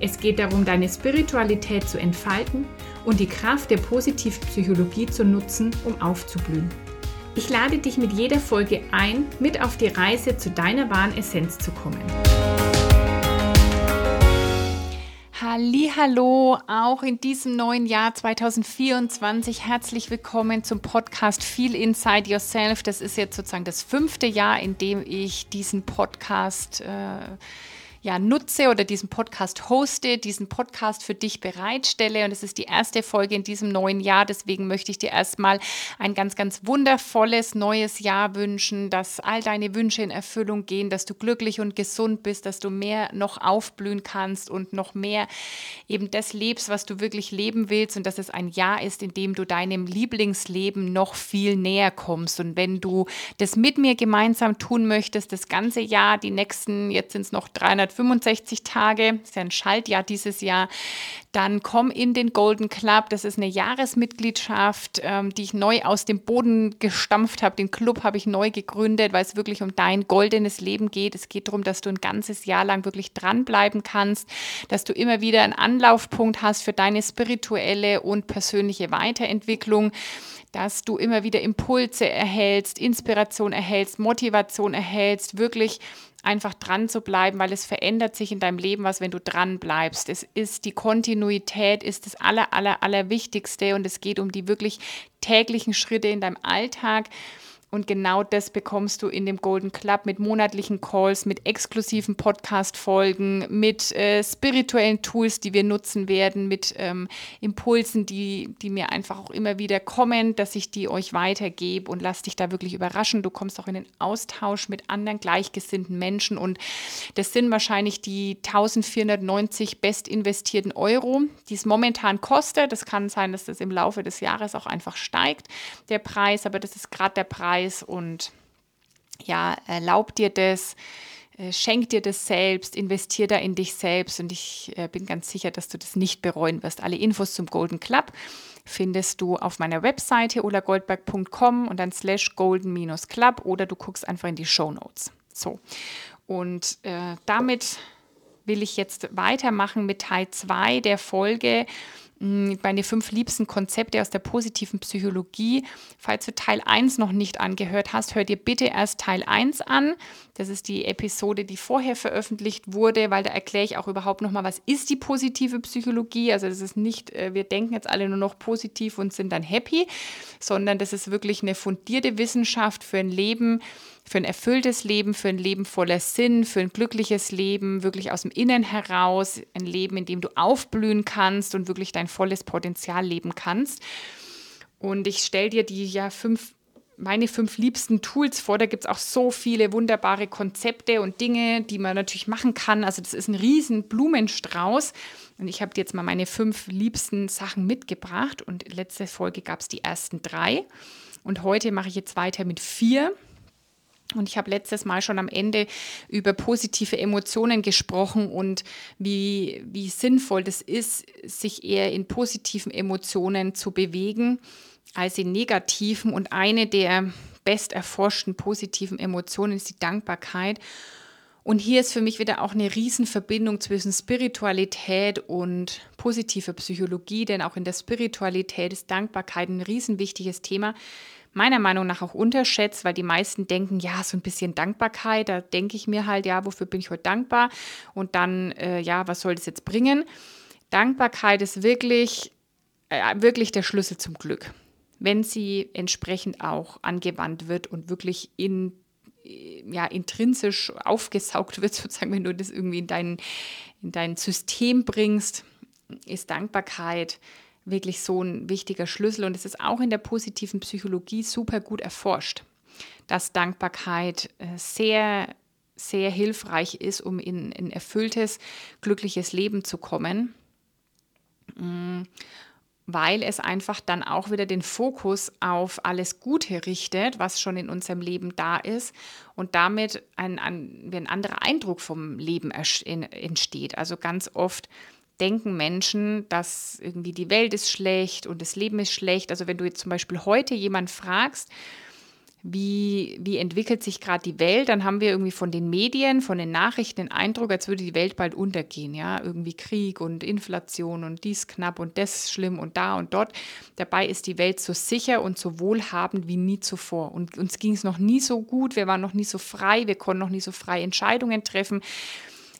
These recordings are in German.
Es geht darum, deine Spiritualität zu entfalten und die Kraft der Positivpsychologie zu nutzen, um aufzublühen. Ich lade dich mit jeder Folge ein, mit auf die Reise zu deiner wahren Essenz zu kommen. Hallo, auch in diesem neuen Jahr 2024 herzlich willkommen zum Podcast Feel Inside Yourself. Das ist jetzt sozusagen das fünfte Jahr, in dem ich diesen Podcast äh, ja, nutze oder diesen Podcast hoste, diesen Podcast für dich bereitstelle. Und es ist die erste Folge in diesem neuen Jahr. Deswegen möchte ich dir erstmal ein ganz, ganz wundervolles neues Jahr wünschen, dass all deine Wünsche in Erfüllung gehen, dass du glücklich und gesund bist, dass du mehr noch aufblühen kannst und noch mehr eben das lebst, was du wirklich leben willst und dass es ein Jahr ist, in dem du deinem Lieblingsleben noch viel näher kommst. Und wenn du das mit mir gemeinsam tun möchtest, das ganze Jahr, die nächsten, jetzt sind es noch 300 365 Tage, ist ja ein Schaltjahr dieses Jahr, dann komm in den Golden Club. Das ist eine Jahresmitgliedschaft, ähm, die ich neu aus dem Boden gestampft habe. Den Club habe ich neu gegründet, weil es wirklich um dein goldenes Leben geht. Es geht darum, dass du ein ganzes Jahr lang wirklich dranbleiben kannst, dass du immer wieder einen Anlaufpunkt hast für deine spirituelle und persönliche Weiterentwicklung dass du immer wieder Impulse erhältst, Inspiration erhältst, Motivation erhältst, wirklich einfach dran zu bleiben, weil es verändert sich in deinem Leben was, wenn du dran bleibst. Es ist die Kontinuität, ist das aller, aller, aller Wichtigste und es geht um die wirklich täglichen Schritte in deinem Alltag. Und genau das bekommst du in dem Golden Club mit monatlichen Calls, mit exklusiven Podcast-Folgen, mit äh, spirituellen Tools, die wir nutzen werden, mit ähm, Impulsen, die, die mir einfach auch immer wieder kommen, dass ich die euch weitergebe und lass dich da wirklich überraschen. Du kommst auch in den Austausch mit anderen gleichgesinnten Menschen und das sind wahrscheinlich die 1490 best investierten Euro, die es momentan kostet. Das kann sein, dass das im Laufe des Jahres auch einfach steigt, der Preis, aber das ist gerade der Preis Preis und ja, erlaub dir das, äh, schenk dir das selbst, investier da in dich selbst und ich äh, bin ganz sicher, dass du das nicht bereuen wirst. Alle Infos zum Golden Club findest du auf meiner Webseite olagoldberg.com und dann slash golden-club oder du guckst einfach in die Show Notes. So, und äh, damit will ich jetzt weitermachen mit Teil 2 der Folge meine fünf liebsten Konzepte aus der positiven Psychologie. Falls du Teil 1 noch nicht angehört hast, hör dir bitte erst Teil 1 an. Das ist die Episode, die vorher veröffentlicht wurde, weil da erkläre ich auch überhaupt nochmal, was ist die positive Psychologie. Also das ist nicht, äh, wir denken jetzt alle nur noch positiv und sind dann happy, sondern das ist wirklich eine fundierte Wissenschaft für ein Leben, für ein erfülltes Leben, für ein Leben voller Sinn, für ein glückliches Leben, wirklich aus dem Innen heraus, ein Leben, in dem du aufblühen kannst und wirklich dein volles Potenzial leben kannst. Und ich stelle dir die ja fünf meine fünf liebsten Tools vor. Da gibt es auch so viele wunderbare Konzepte und Dinge, die man natürlich machen kann. Also das ist ein riesen Blumenstrauß. Und ich habe dir jetzt mal meine fünf liebsten Sachen mitgebracht. Und letzte Folge gab es die ersten drei. Und heute mache ich jetzt weiter mit vier. Und ich habe letztes Mal schon am Ende über positive Emotionen gesprochen und wie, wie sinnvoll das ist, sich eher in positiven Emotionen zu bewegen als in negativen. Und eine der best erforschten positiven Emotionen ist die Dankbarkeit. Und hier ist für mich wieder auch eine Riesenverbindung zwischen Spiritualität und positiver Psychologie, denn auch in der Spiritualität ist Dankbarkeit ein riesenwichtiges Thema meiner Meinung nach auch unterschätzt, weil die meisten denken, ja, so ein bisschen Dankbarkeit, da denke ich mir halt, ja, wofür bin ich heute dankbar? Und dann, äh, ja, was soll das jetzt bringen? Dankbarkeit ist wirklich, äh, wirklich der Schlüssel zum Glück, wenn sie entsprechend auch angewandt wird und wirklich in ja, intrinsisch aufgesaugt wird, sozusagen, wenn du das irgendwie in dein, in dein System bringst, ist Dankbarkeit wirklich so ein wichtiger Schlüssel und es ist auch in der positiven Psychologie super gut erforscht, dass Dankbarkeit äh, sehr, sehr hilfreich ist, um in ein erfülltes, glückliches Leben zu kommen. Mm. weil es einfach dann auch wieder den Fokus auf alles Gute richtet, was schon in unserem Leben da ist und damit ein, ein, ein anderer Eindruck vom Leben entsteht. Also ganz oft denken Menschen, dass irgendwie die Welt ist schlecht und das Leben ist schlecht. Also wenn du jetzt zum Beispiel heute jemand fragst, wie, wie entwickelt sich gerade die Welt, dann haben wir irgendwie von den Medien, von den Nachrichten den Eindruck, als würde die Welt bald untergehen. Ja, irgendwie Krieg und Inflation und dies knapp und das schlimm und da und dort. Dabei ist die Welt so sicher und so wohlhabend wie nie zuvor. Und uns ging es noch nie so gut, wir waren noch nie so frei, wir konnten noch nie so frei Entscheidungen treffen.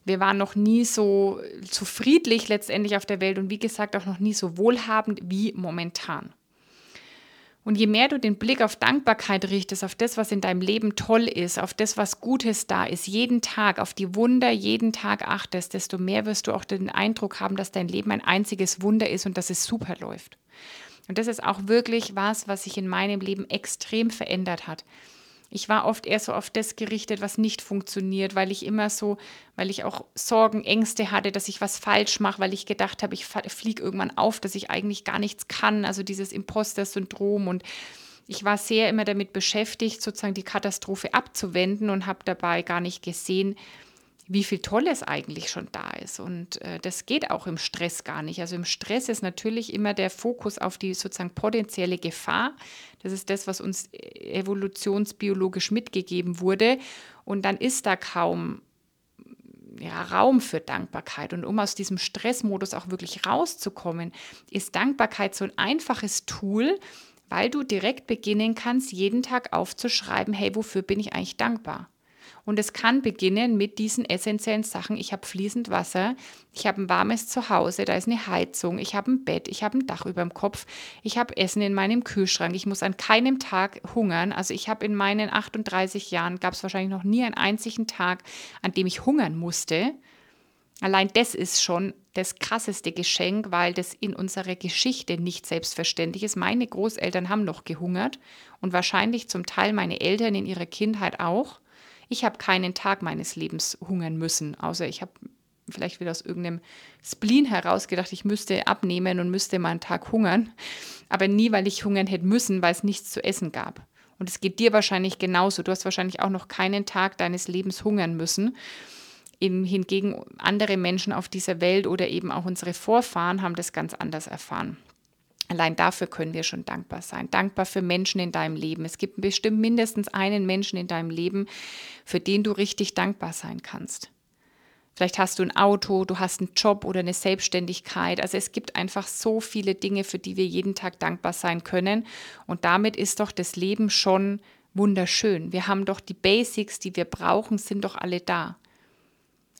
Wir waren noch nie so, so friedlich letztendlich auf der Welt und wie gesagt auch noch nie so wohlhabend wie momentan. Und je mehr du den Blick auf Dankbarkeit richtest, auf das, was in deinem Leben toll ist, auf das, was Gutes da ist, jeden Tag, auf die Wunder jeden Tag achtest, desto mehr wirst du auch den Eindruck haben, dass dein Leben ein einziges Wunder ist und dass es super läuft. Und das ist auch wirklich was, was sich in meinem Leben extrem verändert hat. Ich war oft eher so auf das gerichtet, was nicht funktioniert, weil ich immer so, weil ich auch Sorgen, Ängste hatte, dass ich was falsch mache, weil ich gedacht habe, ich fliege irgendwann auf, dass ich eigentlich gar nichts kann, also dieses Imposter-Syndrom. Und ich war sehr immer damit beschäftigt, sozusagen die Katastrophe abzuwenden und habe dabei gar nicht gesehen, wie viel Tolles eigentlich schon da ist. Und äh, das geht auch im Stress gar nicht. Also im Stress ist natürlich immer der Fokus auf die sozusagen potenzielle Gefahr. Das ist das, was uns evolutionsbiologisch mitgegeben wurde. Und dann ist da kaum ja, Raum für Dankbarkeit. Und um aus diesem Stressmodus auch wirklich rauszukommen, ist Dankbarkeit so ein einfaches Tool, weil du direkt beginnen kannst, jeden Tag aufzuschreiben, hey, wofür bin ich eigentlich dankbar? Und es kann beginnen mit diesen essentiellen Sachen. Ich habe fließend Wasser, ich habe ein warmes Zuhause, da ist eine Heizung, ich habe ein Bett, ich habe ein Dach über dem Kopf, ich habe Essen in meinem Kühlschrank, ich muss an keinem Tag hungern. Also ich habe in meinen 38 Jahren, gab es wahrscheinlich noch nie einen einzigen Tag, an dem ich hungern musste. Allein das ist schon das krasseste Geschenk, weil das in unserer Geschichte nicht selbstverständlich ist. Meine Großeltern haben noch gehungert und wahrscheinlich zum Teil meine Eltern in ihrer Kindheit auch. Ich habe keinen Tag meines Lebens hungern müssen, außer ich habe vielleicht wieder aus irgendeinem Spleen herausgedacht, ich müsste abnehmen und müsste mal einen Tag hungern. Aber nie, weil ich hungern hätte müssen, weil es nichts zu essen gab. Und es geht dir wahrscheinlich genauso. Du hast wahrscheinlich auch noch keinen Tag deines Lebens hungern müssen. Eben hingegen andere Menschen auf dieser Welt oder eben auch unsere Vorfahren haben das ganz anders erfahren. Allein dafür können wir schon dankbar sein. Dankbar für Menschen in deinem Leben. Es gibt bestimmt mindestens einen Menschen in deinem Leben, für den du richtig dankbar sein kannst. Vielleicht hast du ein Auto, du hast einen Job oder eine Selbstständigkeit. Also es gibt einfach so viele Dinge, für die wir jeden Tag dankbar sein können. Und damit ist doch das Leben schon wunderschön. Wir haben doch die Basics, die wir brauchen, sind doch alle da.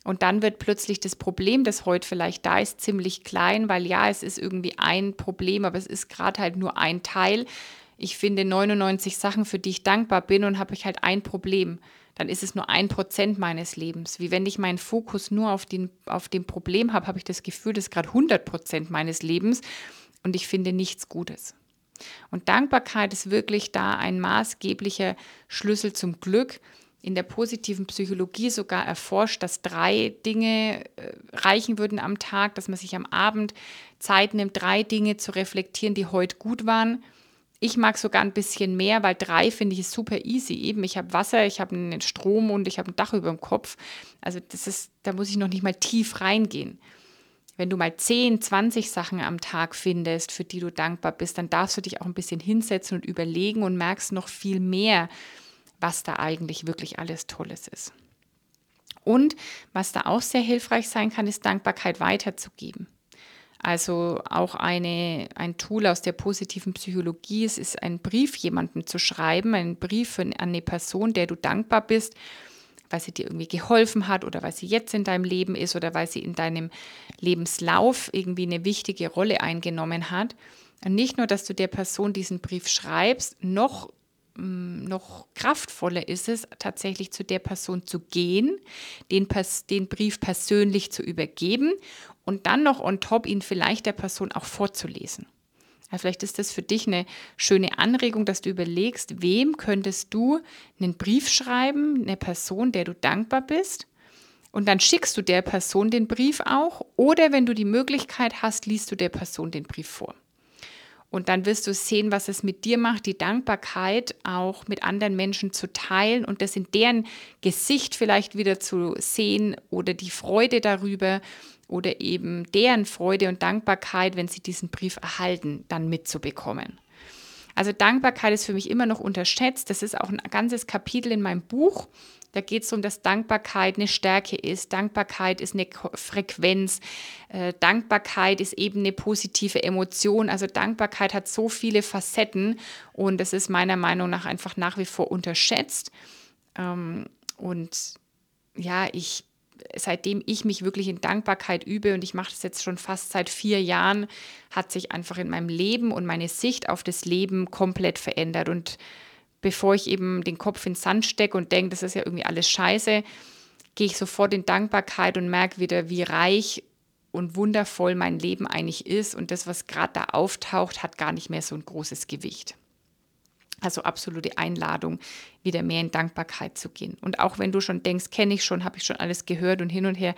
Und dann wird plötzlich das Problem, das heute vielleicht da ist, ziemlich klein, weil ja, es ist irgendwie ein Problem, aber es ist gerade halt nur ein Teil. Ich finde 99 Sachen, für die ich dankbar bin und habe ich halt ein Problem. Dann ist es nur ein Prozent meines Lebens. Wie wenn ich meinen Fokus nur auf, den, auf dem Problem habe, habe ich das Gefühl, das ist gerade 100 Prozent meines Lebens und ich finde nichts Gutes. Und Dankbarkeit ist wirklich da ein maßgeblicher Schlüssel zum Glück in der positiven Psychologie sogar erforscht, dass drei Dinge äh, reichen würden am Tag, dass man sich am Abend Zeit nimmt, drei Dinge zu reflektieren, die heute gut waren. Ich mag sogar ein bisschen mehr, weil drei finde ich super easy. Eben, ich habe Wasser, ich habe einen Strom und ich habe ein Dach über dem Kopf. Also das ist, da muss ich noch nicht mal tief reingehen. Wenn du mal 10, 20 Sachen am Tag findest, für die du dankbar bist, dann darfst du dich auch ein bisschen hinsetzen und überlegen und merkst noch viel mehr, was da eigentlich wirklich alles Tolles ist. Und was da auch sehr hilfreich sein kann, ist Dankbarkeit weiterzugeben. Also auch eine, ein Tool aus der positiven Psychologie. Es ist ein Brief jemandem zu schreiben, einen Brief an eine Person, der du dankbar bist, weil sie dir irgendwie geholfen hat oder weil sie jetzt in deinem Leben ist oder weil sie in deinem Lebenslauf irgendwie eine wichtige Rolle eingenommen hat. Und nicht nur, dass du der Person diesen Brief schreibst, noch noch kraftvoller ist es, tatsächlich zu der Person zu gehen, den, den Brief persönlich zu übergeben und dann noch on top ihn vielleicht der Person auch vorzulesen. Ja, vielleicht ist das für dich eine schöne Anregung, dass du überlegst, wem könntest du einen Brief schreiben, eine Person, der du dankbar bist. Und dann schickst du der Person den Brief auch oder wenn du die Möglichkeit hast, liest du der Person den Brief vor. Und dann wirst du sehen, was es mit dir macht, die Dankbarkeit auch mit anderen Menschen zu teilen und das in deren Gesicht vielleicht wieder zu sehen oder die Freude darüber oder eben deren Freude und Dankbarkeit, wenn sie diesen Brief erhalten, dann mitzubekommen. Also Dankbarkeit ist für mich immer noch unterschätzt. Das ist auch ein ganzes Kapitel in meinem Buch. Da geht es darum, dass Dankbarkeit eine Stärke ist. Dankbarkeit ist eine Frequenz. Äh, Dankbarkeit ist eben eine positive Emotion. Also Dankbarkeit hat so viele Facetten und das ist meiner Meinung nach einfach nach wie vor unterschätzt. Ähm, und ja, ich seitdem ich mich wirklich in Dankbarkeit übe und ich mache das jetzt schon fast seit vier Jahren, hat sich einfach in meinem Leben und meine Sicht auf das Leben komplett verändert. Und bevor ich eben den Kopf in den Sand stecke und denke, das ist ja irgendwie alles scheiße, gehe ich sofort in Dankbarkeit und merke wieder, wie reich und wundervoll mein Leben eigentlich ist. Und das, was gerade da auftaucht, hat gar nicht mehr so ein großes Gewicht. Also absolute Einladung, wieder mehr in Dankbarkeit zu gehen. Und auch wenn du schon denkst, kenne ich schon, habe ich schon alles gehört und hin und her,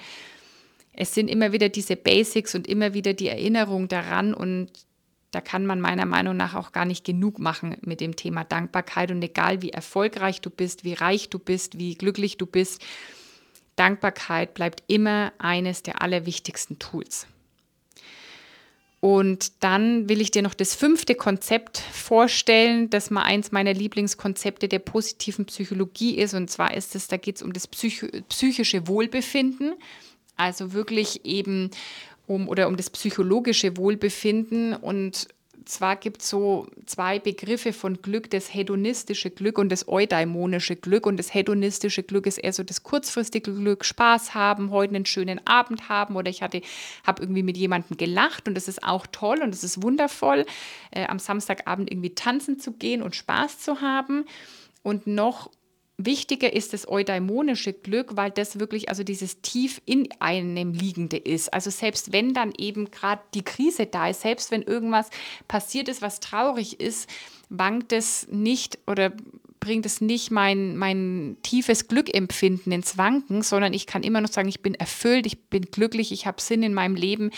es sind immer wieder diese Basics und immer wieder die Erinnerung daran und da kann man meiner Meinung nach auch gar nicht genug machen mit dem Thema Dankbarkeit. Und egal wie erfolgreich du bist, wie reich du bist, wie glücklich du bist, Dankbarkeit bleibt immer eines der allerwichtigsten Tools. Und dann will ich dir noch das fünfte Konzept vorstellen, das mal eins meiner Lieblingskonzepte der positiven Psychologie ist. Und zwar ist es, da geht es um das Psych psychische Wohlbefinden. Also wirklich eben um oder um das psychologische Wohlbefinden. Und zwar gibt es so zwei Begriffe von Glück, das hedonistische Glück und das eudaimonische Glück. Und das hedonistische Glück ist eher so das kurzfristige Glück, Spaß haben, heute einen schönen Abend haben oder ich habe irgendwie mit jemandem gelacht und das ist auch toll und das ist wundervoll, äh, am Samstagabend irgendwie tanzen zu gehen und Spaß zu haben. Und noch Wichtiger ist das eudaimonische Glück, weil das wirklich also dieses tief in einem liegende ist. Also selbst wenn dann eben gerade die Krise da ist, selbst wenn irgendwas passiert ist, was traurig ist, wankt es nicht oder bringt es nicht mein, mein tiefes Glückempfinden ins Wanken, sondern ich kann immer noch sagen, ich bin erfüllt, ich bin glücklich, ich habe Sinn in meinem Leben,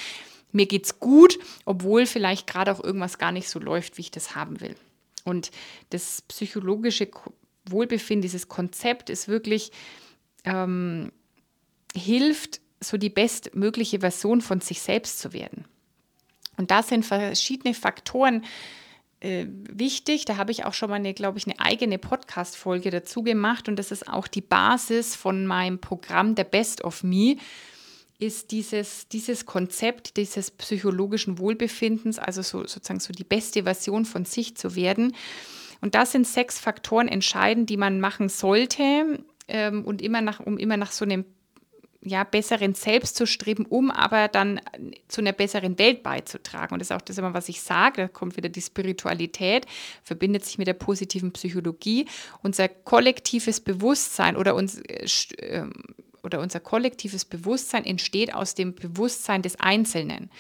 mir geht's gut, obwohl vielleicht gerade auch irgendwas gar nicht so läuft, wie ich das haben will. Und das psychologische Wohlbefinden, dieses Konzept ist wirklich, ähm, hilft, so die bestmögliche Version von sich selbst zu werden. Und da sind verschiedene Faktoren äh, wichtig. Da habe ich auch schon mal glaube ich, eine eigene Podcast-Folge dazu gemacht. Und das ist auch die Basis von meinem Programm der Best of Me ist dieses, dieses Konzept dieses psychologischen Wohlbefindens, also so, sozusagen so die beste Version von sich zu werden. Und das sind sechs Faktoren entscheidend, die man machen sollte ähm, und immer nach, um immer nach so einem ja, besseren Selbst zu streben, um aber dann zu einer besseren Welt beizutragen. Und das ist auch das immer, was ich sage, da kommt wieder die Spiritualität, verbindet sich mit der positiven Psychologie. Unser kollektives Bewusstsein oder uns, äh, ähm, oder unser kollektives Bewusstsein entsteht aus dem Bewusstsein des Einzelnen.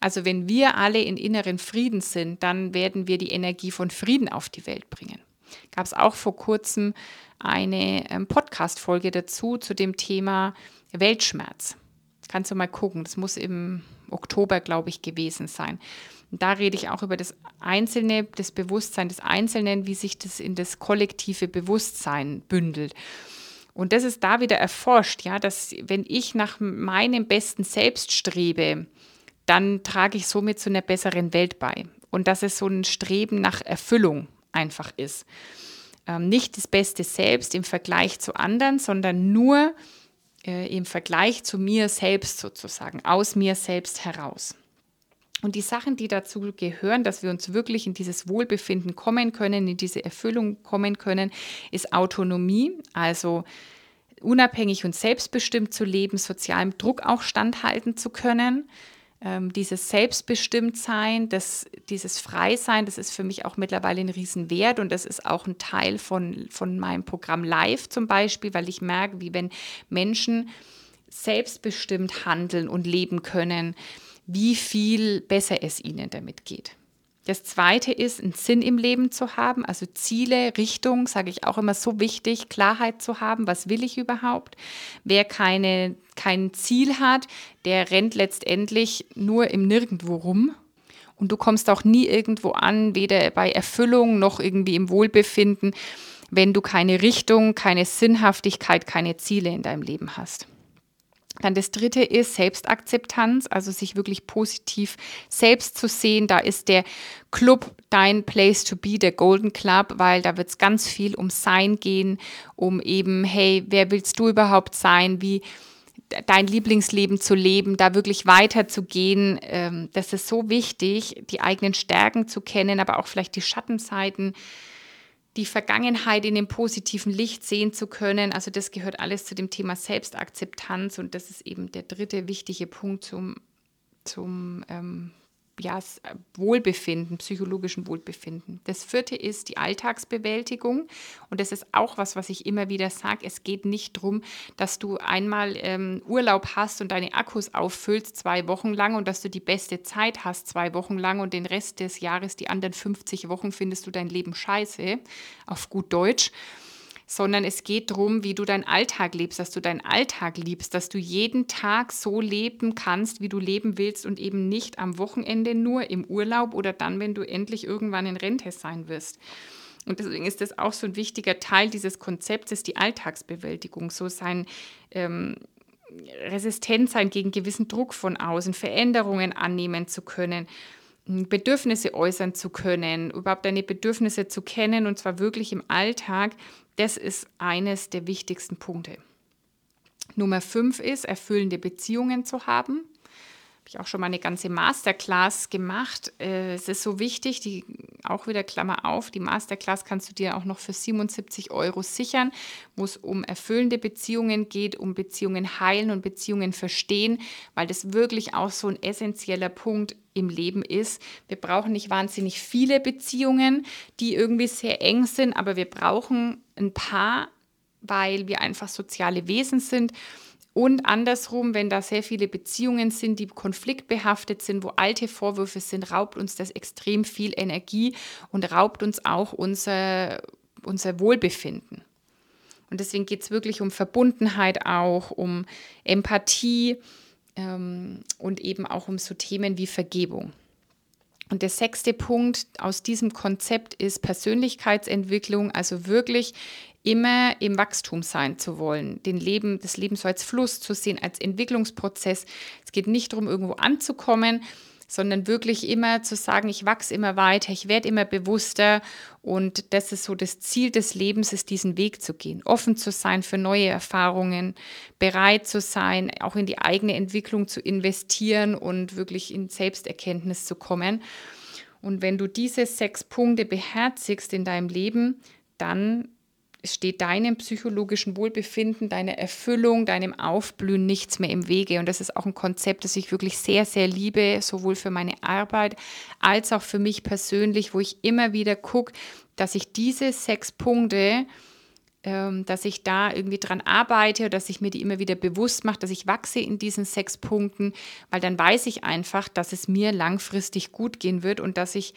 Also wenn wir alle in inneren Frieden sind, dann werden wir die Energie von Frieden auf die Welt bringen. Gab es auch vor kurzem eine ähm, Podcast-Folge dazu zu dem Thema Weltschmerz. Kannst du mal gucken, das muss im Oktober, glaube ich, gewesen sein. Und da rede ich auch über das Einzelne, das Bewusstsein des Einzelnen, wie sich das in das kollektive Bewusstsein bündelt. Und das ist da wieder erforscht, ja, dass wenn ich nach meinem besten Selbst strebe, dann trage ich somit zu einer besseren Welt bei. Und dass es so ein Streben nach Erfüllung einfach ist. Ähm, nicht das Beste selbst im Vergleich zu anderen, sondern nur äh, im Vergleich zu mir selbst sozusagen, aus mir selbst heraus. Und die Sachen, die dazu gehören, dass wir uns wirklich in dieses Wohlbefinden kommen können, in diese Erfüllung kommen können, ist Autonomie, also unabhängig und selbstbestimmt zu leben, sozialem Druck auch standhalten zu können. Ähm, dieses Selbstbestimmtsein, das, dieses Freisein, das ist für mich auch mittlerweile ein Riesenwert und das ist auch ein Teil von, von meinem Programm Live zum Beispiel, weil ich merke, wie wenn Menschen selbstbestimmt handeln und leben können, wie viel besser es ihnen damit geht. Das zweite ist, einen Sinn im Leben zu haben, also Ziele, Richtung, sage ich auch immer so wichtig, Klarheit zu haben, was will ich überhaupt. Wer keine, kein Ziel hat, der rennt letztendlich nur im Nirgendwo rum. Und du kommst auch nie irgendwo an, weder bei Erfüllung noch irgendwie im Wohlbefinden, wenn du keine Richtung, keine Sinnhaftigkeit, keine Ziele in deinem Leben hast. Dann das dritte ist Selbstakzeptanz, also sich wirklich positiv selbst zu sehen. Da ist der Club dein Place to be, der Golden Club, weil da wird es ganz viel um Sein gehen, um eben, hey, wer willst du überhaupt sein? Wie dein Lieblingsleben zu leben, da wirklich weiterzugehen. Ähm, das ist so wichtig, die eigenen Stärken zu kennen, aber auch vielleicht die Schattenseiten die Vergangenheit in dem positiven Licht sehen zu können. Also das gehört alles zu dem Thema Selbstakzeptanz und das ist eben der dritte wichtige Punkt zum, zum ähm, ja, Wohlbefinden, psychologischen Wohlbefinden. Das vierte ist die Alltagsbewältigung. Und das ist auch was, was ich immer wieder sage. Es geht nicht darum, dass du einmal ähm, Urlaub hast und deine Akkus auffüllst zwei Wochen lang und dass du die beste Zeit hast zwei Wochen lang und den Rest des Jahres, die anderen 50 Wochen, findest du dein Leben scheiße, auf gut Deutsch sondern es geht darum, wie du deinen Alltag lebst, dass du deinen Alltag liebst, dass du jeden Tag so leben kannst, wie du leben willst und eben nicht am Wochenende nur im Urlaub oder dann, wenn du endlich irgendwann in Rente sein wirst. Und deswegen ist das auch so ein wichtiger Teil dieses Konzeptes, die Alltagsbewältigung, so sein ähm, resistent sein gegen gewissen Druck von außen, Veränderungen annehmen zu können. Bedürfnisse äußern zu können, überhaupt deine Bedürfnisse zu kennen und zwar wirklich im Alltag, das ist eines der wichtigsten Punkte. Nummer fünf ist, erfüllende Beziehungen zu haben. Habe ich auch schon mal eine ganze Masterclass gemacht. Äh, es ist so wichtig, die auch wieder Klammer auf, die Masterclass kannst du dir auch noch für 77 Euro sichern, wo es um erfüllende Beziehungen geht, um Beziehungen heilen und Beziehungen verstehen, weil das wirklich auch so ein essentieller Punkt im Leben ist. Wir brauchen nicht wahnsinnig viele Beziehungen, die irgendwie sehr eng sind, aber wir brauchen ein paar, weil wir einfach soziale Wesen sind. Und andersrum, wenn da sehr viele Beziehungen sind, die konfliktbehaftet sind, wo alte Vorwürfe sind, raubt uns das extrem viel Energie und raubt uns auch unser, unser Wohlbefinden. Und deswegen geht es wirklich um Verbundenheit auch, um Empathie ähm, und eben auch um so Themen wie Vergebung. Und der sechste Punkt aus diesem Konzept ist Persönlichkeitsentwicklung, also wirklich immer im Wachstum sein zu wollen, den Leben, das Leben so als Fluss zu sehen, als Entwicklungsprozess. Es geht nicht darum, irgendwo anzukommen, sondern wirklich immer zu sagen, ich wachse immer weiter, ich werde immer bewusster und das ist so das Ziel des Lebens, ist diesen Weg zu gehen, offen zu sein für neue Erfahrungen, bereit zu sein, auch in die eigene Entwicklung zu investieren und wirklich in Selbsterkenntnis zu kommen. Und wenn du diese sechs Punkte beherzigst in deinem Leben, dann steht deinem psychologischen Wohlbefinden, deiner Erfüllung, deinem Aufblühen nichts mehr im Wege. Und das ist auch ein Konzept, das ich wirklich sehr, sehr liebe, sowohl für meine Arbeit als auch für mich persönlich, wo ich immer wieder gucke, dass ich diese sechs Punkte, ähm, dass ich da irgendwie dran arbeite, dass ich mir die immer wieder bewusst mache, dass ich wachse in diesen sechs Punkten, weil dann weiß ich einfach, dass es mir langfristig gut gehen wird und dass ich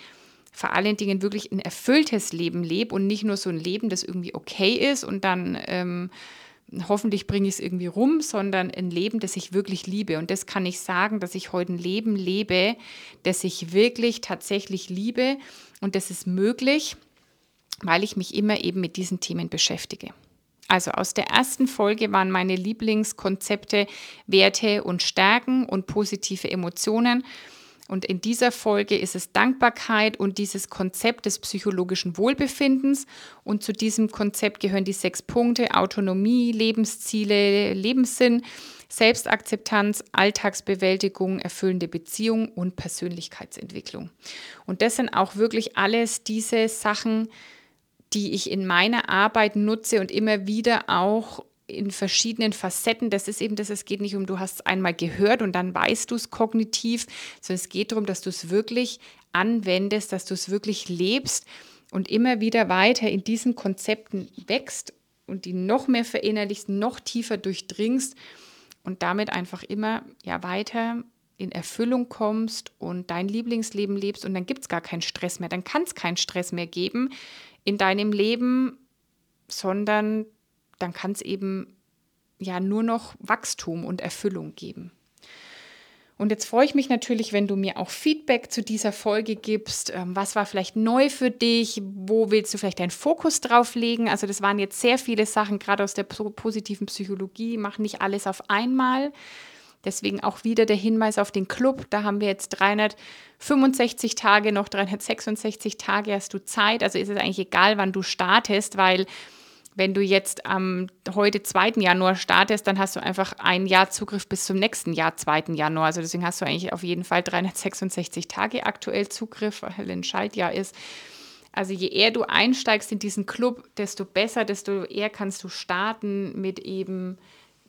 vor allen Dingen wirklich ein erfülltes Leben lebe und nicht nur so ein Leben, das irgendwie okay ist und dann ähm, hoffentlich bringe ich es irgendwie rum, sondern ein Leben, das ich wirklich liebe. Und das kann ich sagen, dass ich heute ein Leben lebe, das ich wirklich tatsächlich liebe. Und das ist möglich, weil ich mich immer eben mit diesen Themen beschäftige. Also aus der ersten Folge waren meine Lieblingskonzepte Werte und Stärken und positive Emotionen. Und in dieser Folge ist es Dankbarkeit und dieses Konzept des psychologischen Wohlbefindens. Und zu diesem Konzept gehören die sechs Punkte Autonomie, Lebensziele, Lebenssinn, Selbstakzeptanz, Alltagsbewältigung, erfüllende Beziehung und Persönlichkeitsentwicklung. Und das sind auch wirklich alles diese Sachen, die ich in meiner Arbeit nutze und immer wieder auch in verschiedenen Facetten. Das ist eben das, es geht nicht um, du hast es einmal gehört und dann weißt du es kognitiv, sondern es geht darum, dass du es wirklich anwendest, dass du es wirklich lebst und immer wieder weiter in diesen Konzepten wächst und die noch mehr verinnerlichst, noch tiefer durchdringst und damit einfach immer ja weiter in Erfüllung kommst und dein Lieblingsleben lebst und dann gibt es gar keinen Stress mehr, dann kann es keinen Stress mehr geben in deinem Leben, sondern dann kann es eben ja nur noch Wachstum und Erfüllung geben. Und jetzt freue ich mich natürlich, wenn du mir auch Feedback zu dieser Folge gibst. Ähm, was war vielleicht neu für dich? Wo willst du vielleicht deinen Fokus drauf legen? Also das waren jetzt sehr viele Sachen, gerade aus der positiven Psychologie. Mach nicht alles auf einmal. Deswegen auch wieder der Hinweis auf den Club. Da haben wir jetzt 365 Tage, noch 366 Tage hast du Zeit. Also ist es eigentlich egal, wann du startest, weil wenn du jetzt am heute 2. Januar startest, dann hast du einfach ein Jahr Zugriff bis zum nächsten Jahr, 2. Januar. Also deswegen hast du eigentlich auf jeden Fall 366 Tage aktuell Zugriff, weil ein Schaltjahr ist. Also je eher du einsteigst in diesen Club, desto besser, desto eher kannst du starten mit eben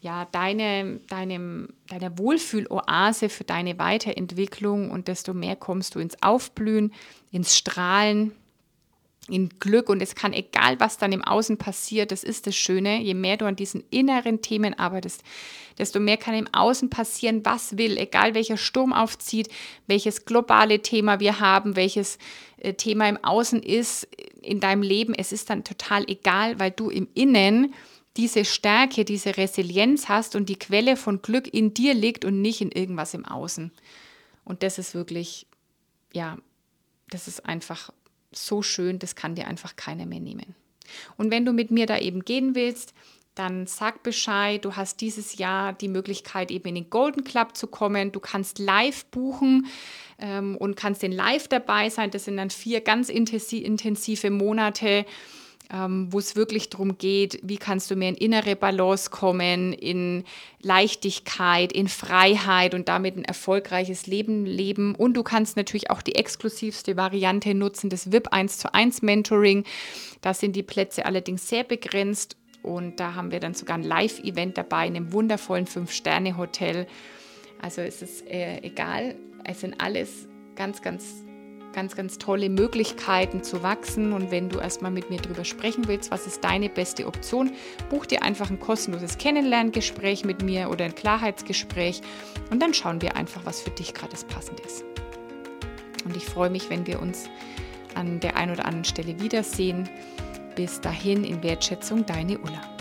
ja, deine, deinem, deiner Wohlfühloase für deine Weiterentwicklung und desto mehr kommst du ins Aufblühen, ins Strahlen, in Glück und es kann egal, was dann im Außen passiert, das ist das Schöne. Je mehr du an diesen inneren Themen arbeitest, desto mehr kann im Außen passieren, was will, egal welcher Sturm aufzieht, welches globale Thema wir haben, welches äh, Thema im Außen ist in deinem Leben. Es ist dann total egal, weil du im Innen diese Stärke, diese Resilienz hast und die Quelle von Glück in dir liegt und nicht in irgendwas im Außen. Und das ist wirklich, ja, das ist einfach so schön, das kann dir einfach keiner mehr nehmen. Und wenn du mit mir da eben gehen willst, dann sag Bescheid. Du hast dieses Jahr die Möglichkeit, eben in den Golden Club zu kommen. Du kannst live buchen ähm, und kannst den live dabei sein. Das sind dann vier ganz intensive Monate wo es wirklich darum geht, wie kannst du mehr in innere Balance kommen, in Leichtigkeit, in Freiheit und damit ein erfolgreiches Leben leben. Und du kannst natürlich auch die exklusivste Variante nutzen, das VIP 1 zu 1 Mentoring. Da sind die Plätze allerdings sehr begrenzt und da haben wir dann sogar ein Live-Event dabei in einem wundervollen Fünf-Sterne-Hotel. Also es ist äh, egal, es sind alles ganz, ganz ganz, ganz tolle Möglichkeiten zu wachsen. Und wenn du erstmal mit mir darüber sprechen willst, was ist deine beste Option, buch dir einfach ein kostenloses Kennenlerngespräch mit mir oder ein Klarheitsgespräch und dann schauen wir einfach, was für dich gerade das Passende ist. Und ich freue mich, wenn wir uns an der einen oder anderen Stelle wiedersehen. Bis dahin in Wertschätzung, deine Ulla.